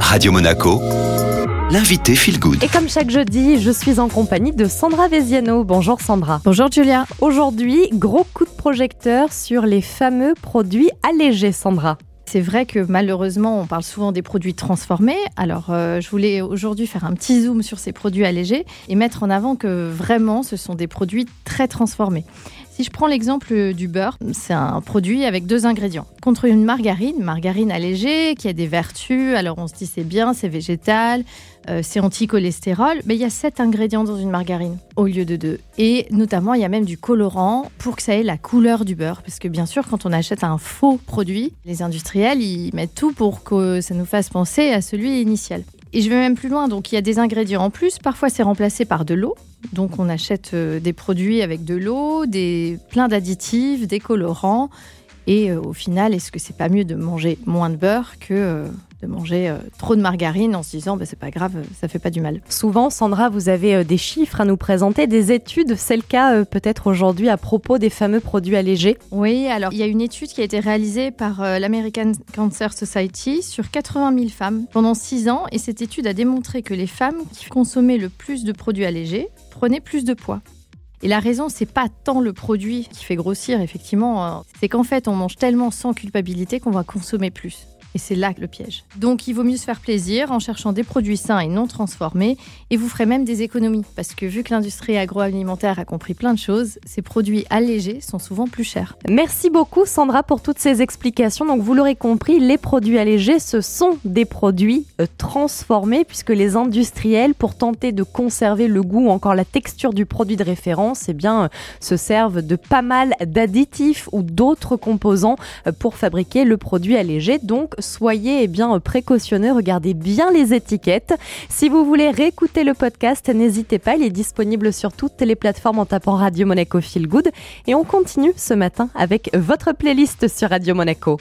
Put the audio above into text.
Radio Monaco, l'invité Feel Good. Et comme chaque jeudi, je suis en compagnie de Sandra Veziano. Bonjour Sandra. Bonjour Julia. Aujourd'hui, gros coup de projecteur sur les fameux produits allégés, Sandra. C'est vrai que malheureusement, on parle souvent des produits transformés. Alors, euh, je voulais aujourd'hui faire un petit zoom sur ces produits allégés et mettre en avant que vraiment, ce sont des produits très transformés. Si je prends l'exemple du beurre, c'est un produit avec deux ingrédients. Contre une margarine, margarine allégée, qui a des vertus, alors on se dit c'est bien, c'est végétal, euh, c'est anti-cholestérol, mais il y a sept ingrédients dans une margarine au lieu de deux. Et notamment, il y a même du colorant pour que ça ait la couleur du beurre. Parce que bien sûr, quand on achète un faux produit, les industriels, ils mettent tout pour que ça nous fasse penser à celui initial. Et je vais même plus loin, donc il y a des ingrédients en plus, parfois c'est remplacé par de l'eau, donc on achète euh, des produits avec de l'eau, des plein d'additifs, des colorants. Et euh, au final, est-ce que c'est pas mieux de manger moins de beurre que euh, manger trop de margarine en se disant bah, c'est pas grave, ça fait pas du mal. Souvent, Sandra, vous avez des chiffres à nous présenter, des études. C'est le cas peut-être aujourd'hui à propos des fameux produits allégés. Oui, alors il y a une étude qui a été réalisée par l'American Cancer Society sur 80 000 femmes pendant 6 ans. Et cette étude a démontré que les femmes qui consommaient le plus de produits allégés prenaient plus de poids. Et la raison, c'est pas tant le produit qui fait grossir, effectivement, c'est qu'en fait, on mange tellement sans culpabilité qu'on va consommer plus. Et c'est là le piège. Donc il vaut mieux se faire plaisir en cherchant des produits sains et non transformés. Et vous ferez même des économies. Parce que vu que l'industrie agroalimentaire a compris plein de choses, ces produits allégés sont souvent plus chers. Merci beaucoup Sandra pour toutes ces explications. Donc vous l'aurez compris, les produits allégés, ce sont des produits euh, transformés puisque les industriels, pour tenter de conserver le goût ou encore la texture du produit de référence, eh bien, euh, se servent de pas mal d'additifs ou d'autres composants euh, pour fabriquer le produit allégé. Donc soyez eh bien précautionneux, regardez bien les étiquettes. Si vous voulez réécouter le podcast, n'hésitez pas, il est disponible sur toutes les plateformes en tapant Radio Monaco Feel Good. Et on continue ce matin avec votre playlist sur Radio Monaco.